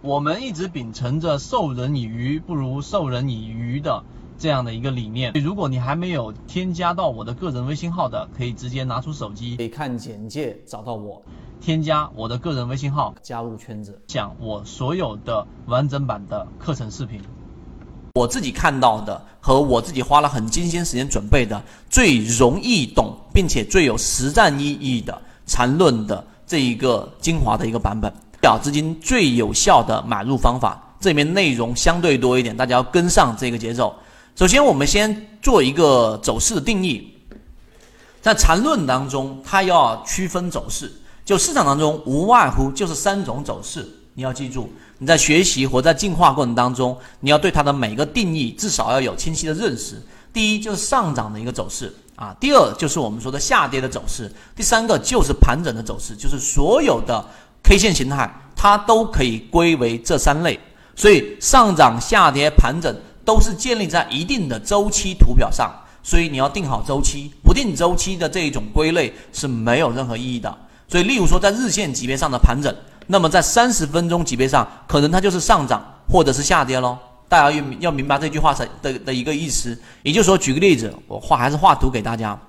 我们一直秉承着授人以鱼不如授人以渔的这样的一个理念。如果你还没有添加到我的个人微信号的，可以直接拿出手机，可以看简介找到我，添加我的个人微信号，加入圈子，讲我所有的完整版的课程视频。我自己看到的和我自己花了很精心时间准备的最容易懂，并且最有实战意义的缠论的这一个精华的一个版本。小资金最有效的买入方法，这里面内容相对多一点，大家要跟上这个节奏。首先，我们先做一个走势的定义。在缠论当中，它要区分走势，就市场当中无外乎就是三种走势，你要记住。你在学习或在进化过程当中，你要对它的每个定义至少要有清晰的认识。第一就是上涨的一个走势啊，第二就是我们说的下跌的走势，第三个就是盘整的走势，就是所有的。K 线形态，它都可以归为这三类，所以上涨、下跌、盘整都是建立在一定的周期图表上，所以你要定好周期，不定周期的这一种归类是没有任何意义的。所以，例如说在日线级别上的盘整，那么在三十分钟级别上，可能它就是上涨或者是下跌喽。大家要要明白这句话的的的一个意思，也就是说，举个例子，我画还是画图给大家，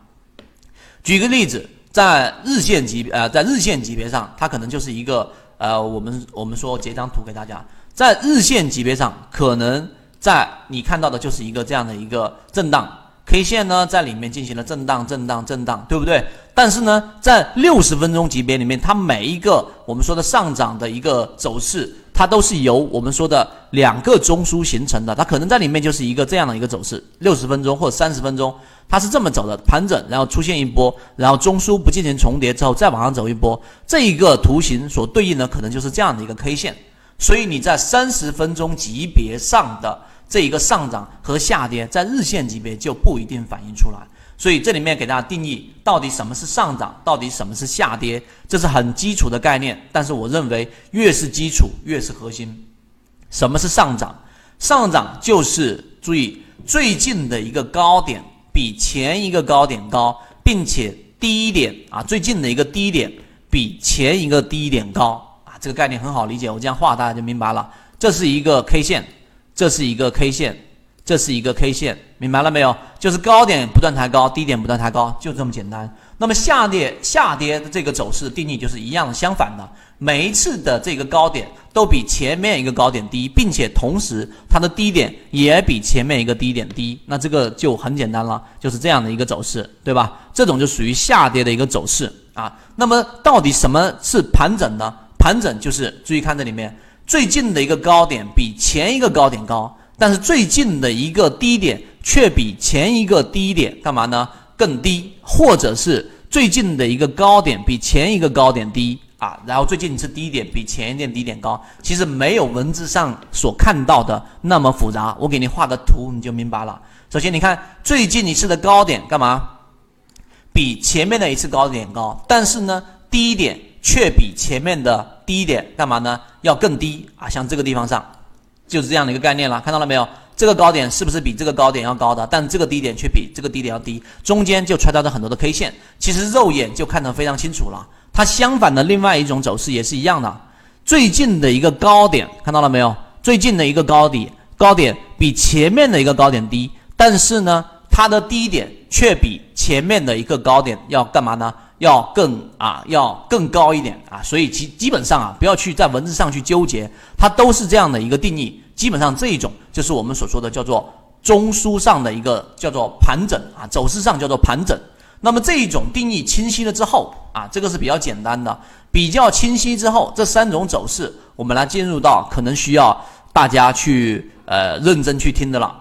举个例子。在日线级别，呃，在日线级别上，它可能就是一个，呃，我们我们说截张图给大家，在日线级别上，可能在你看到的就是一个这样的一个震荡 K 线呢，在里面进行了震荡、震荡、震荡，对不对？但是呢，在六十分钟级别里面，它每一个我们说的上涨的一个走势，它都是由我们说的两个中枢形成的，它可能在里面就是一个这样的一个走势，六十分钟或者三十分钟。它是这么走的，盘整，然后出现一波，然后中枢不进行重叠之后再往上走一波，这一个图形所对应的可能就是这样的一个 K 线。所以你在三十分钟级别上的这一个上涨和下跌，在日线级别就不一定反映出来。所以这里面给大家定义到底什么是上涨，到底什么是下跌，这是很基础的概念。但是我认为越是基础越是核心。什么是上涨？上涨就是注意最近的一个高点。比前一个高点高，并且低点啊，最近的一个低点比前一个低点高啊，这个概念很好理解，我这样画大家就明白了。这是一个 K 线，这是一个 K 线，这是一个 K 线，明白了没有？就是高点不断抬高，低点不断抬高，就这么简单。那么下跌下跌的这个走势定义就是一样的，相反的。每一次的这个高点都比前面一个高点低，并且同时它的低点也比前面一个低点低，那这个就很简单了，就是这样的一个走势，对吧？这种就属于下跌的一个走势啊。那么到底什么是盘整呢？盘整就是注意看这里面最近的一个高点比前一个高点高，但是最近的一个低点却比前一个低点干嘛呢？更低，或者是最近的一个高点比前一个高点低。啊，然后最近一次低点比前一点低点高，其实没有文字上所看到的那么复杂。我给你画的图你就明白了。首先你看最近一次的高点干嘛？比前面的一次高点高，但是呢低点却比前面的低点干嘛呢？要更低啊！像这个地方上就是这样的一个概念了，看到了没有？这个高点是不是比这个高点要高的？但这个低点却比这个低点要低，中间就穿插着很多的 K 线，其实肉眼就看得非常清楚了。它相反的另外一种走势也是一样的，最近的一个高点看到了没有？最近的一个高底高点比前面的一个高点低，但是呢，它的低点却比前面的一个高点要干嘛呢？要更啊，要更高一点啊！所以基基本上啊，不要去在文字上去纠结，它都是这样的一个定义。基本上这一种就是我们所说的叫做中枢上的一个叫做盘整啊，走势上叫做盘整。那么这一种定义清晰了之后啊，这个是比较简单的，比较清晰之后，这三种走势我们来进入到可能需要大家去呃认真去听的了，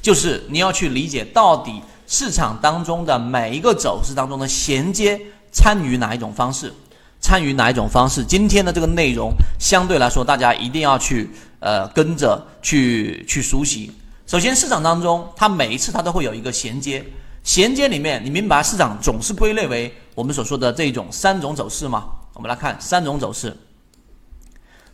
就是你要去理解到底市场当中的每一个走势当中的衔接参与哪一种方式，参与哪一种方式。今天的这个内容相对来说大家一定要去呃跟着去去熟悉。首先市场当中它每一次它都会有一个衔接。衔接里面，你明白市场总是归类为我们所说的这种三种走势吗？我们来看三种走势。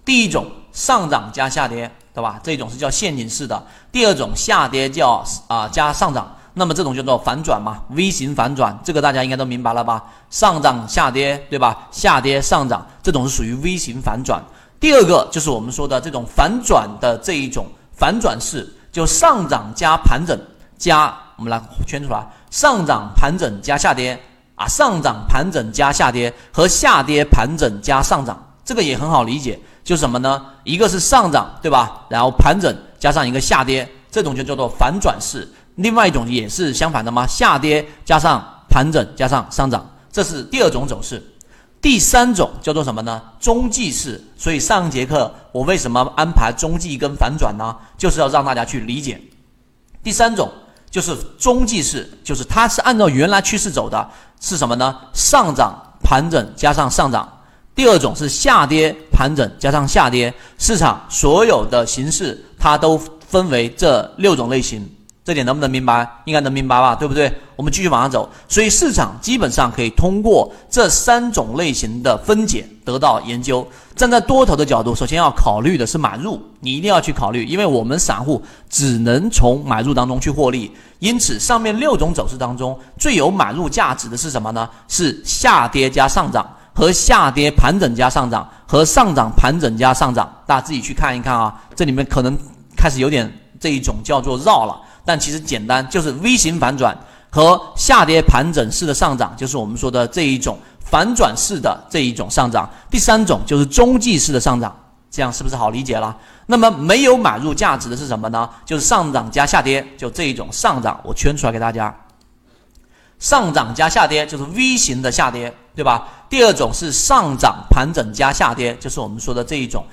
第一种上涨加下跌，对吧？这种是叫陷阱式的。第二种下跌叫啊加上涨，那么这种叫做反转嘛，V 型反转，这个大家应该都明白了吧？上涨下跌，对吧？下跌上涨，这种是属于 V 型反转。第二个就是我们说的这种反转的这一种反转式，就上涨加盘整加，我们来圈出来，上涨盘整加下跌啊，上涨盘整加下跌和下跌盘整加上涨，这个也很好理解，就什么呢？一个是上涨，对吧？然后盘整加上一个下跌，这种就叫做反转式。另外一种也是相反的吗？下跌加上盘整加上上涨，这是第二种走势。第三种叫做什么呢？中继式。所以上节课我为什么安排中继跟反转呢？就是要让大家去理解。第三种就是中继式，就是它是按照原来趋势走的，是什么呢？上涨盘整加上上涨。第二种是下跌盘整加上下跌。市场所有的形式它都分为这六种类型。这点能不能明白？应该能明白吧，对不对？我们继续往上走。所以市场基本上可以通过这三种类型的分解得到研究。站在多头的角度，首先要考虑的是买入，你一定要去考虑，因为我们散户只能从买入当中去获利。因此，上面六种走势当中最有买入价值的是什么呢？是下跌加上涨和下跌盘整加上涨和上涨盘整加上涨。大家自己去看一看啊，这里面可能开始有点这一种叫做绕了。但其实简单，就是 V 型反转和下跌盘整式的上涨，就是我们说的这一种反转式的这一种上涨。第三种就是中继式的上涨，这样是不是好理解了？那么没有买入价值的是什么呢？就是上涨加下跌，就这一种上涨，我圈出来给大家。上涨加下跌就是 V 型的下跌，对吧？第二种是上涨盘整加下跌，就是我们说的这一种。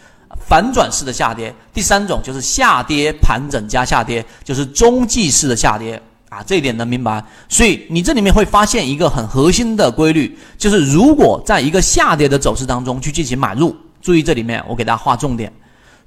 反转式的下跌，第三种就是下跌盘整加下跌，就是中继式的下跌啊，这一点能明白？所以你这里面会发现一个很核心的规律，就是如果在一个下跌的走势当中去进行买入，注意这里面我给大家画重点，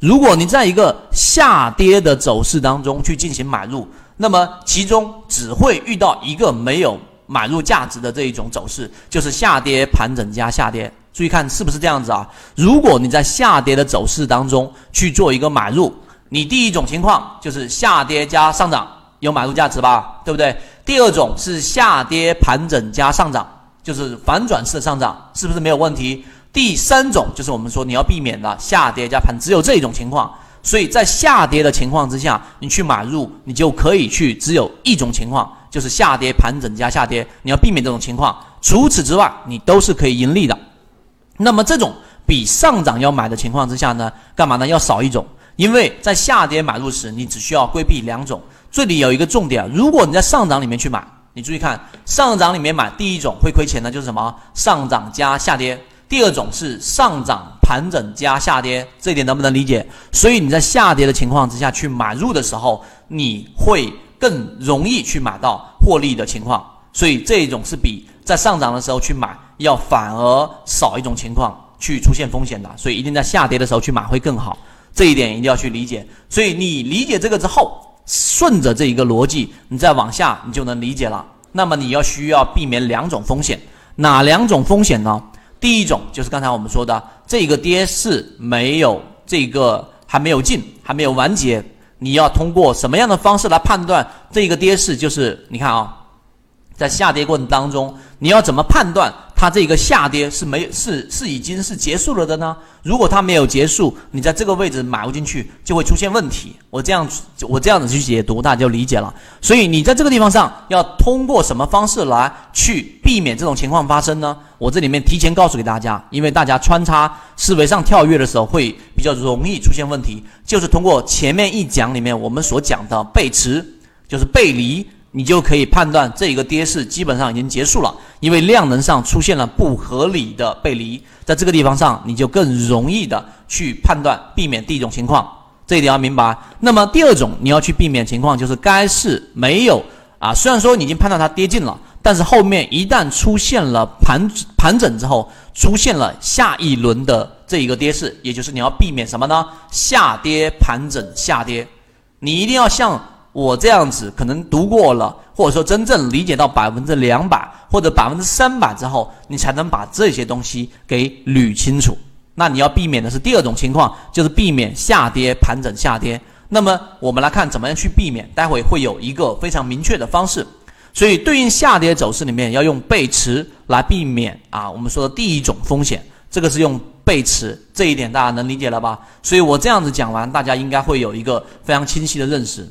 如果你在一个下跌的走势当中去进行买入，那么其中只会遇到一个没有买入价值的这一种走势，就是下跌盘整加下跌。注意看是不是这样子啊？如果你在下跌的走势当中去做一个买入，你第一种情况就是下跌加上涨有买入价值吧，对不对？第二种是下跌盘整加上涨，就是反转式的上涨，是不是没有问题？第三种就是我们说你要避免的下跌加盘，只有这一种情况。所以在下跌的情况之下，你去买入，你就可以去只有一种情况，就是下跌盘整加下跌，你要避免这种情况。除此之外，你都是可以盈利的。那么这种比上涨要买的情况之下呢，干嘛呢？要少一种，因为在下跌买入时，你只需要规避两种。这里有一个重点，如果你在上涨里面去买，你注意看，上涨里面买，第一种会亏钱的，就是什么？上涨加下跌。第二种是上涨盘整加下跌，这一点能不能理解？所以你在下跌的情况之下去买入的时候，你会更容易去买到获利的情况。所以这一种是比在上涨的时候去买。要反而少一种情况去出现风险的，所以一定在下跌的时候去买会更好，这一点一定要去理解。所以你理解这个之后，顺着这一个逻辑，你再往下你就能理解了。那么你要需要避免两种风险，哪两种风险呢？第一种就是刚才我们说的，这个跌势没有这个还没有进，还没有完结，你要通过什么样的方式来判断这个跌势？就是你看啊，在下跌过程当中，你要怎么判断？它这个下跌是没是是已经是结束了的呢？如果它没有结束，你在这个位置买入进去就会出现问题。我这样我这样子去解读，大家就理解了。所以你在这个地方上要通过什么方式来去避免这种情况发生呢？我这里面提前告诉给大家，因为大家穿插思维上跳跃的时候会比较容易出现问题，就是通过前面一讲里面我们所讲的背驰，就是背离。你就可以判断这一个跌势基本上已经结束了，因为量能上出现了不合理的背离，在这个地方上你就更容易的去判断避免第一种情况，这一点要明白。那么第二种你要去避免情况就是该市没有啊，虽然说你已经判断它跌进了，但是后面一旦出现了盘盘整之后，出现了下一轮的这一个跌势，也就是你要避免什么呢？下跌盘整下跌，你一定要像。我这样子可能读过了，或者说真正理解到百分之两百或者百分之三百之后，你才能把这些东西给捋清楚。那你要避免的是第二种情况，就是避免下跌盘整下跌。那么我们来看怎么样去避免，待会会有一个非常明确的方式。所以对应下跌走势里面要用背驰来避免啊，我们说的第一种风险，这个是用。背驰，这一点大家能理解了吧？所以我这样子讲完，大家应该会有一个非常清晰的认识。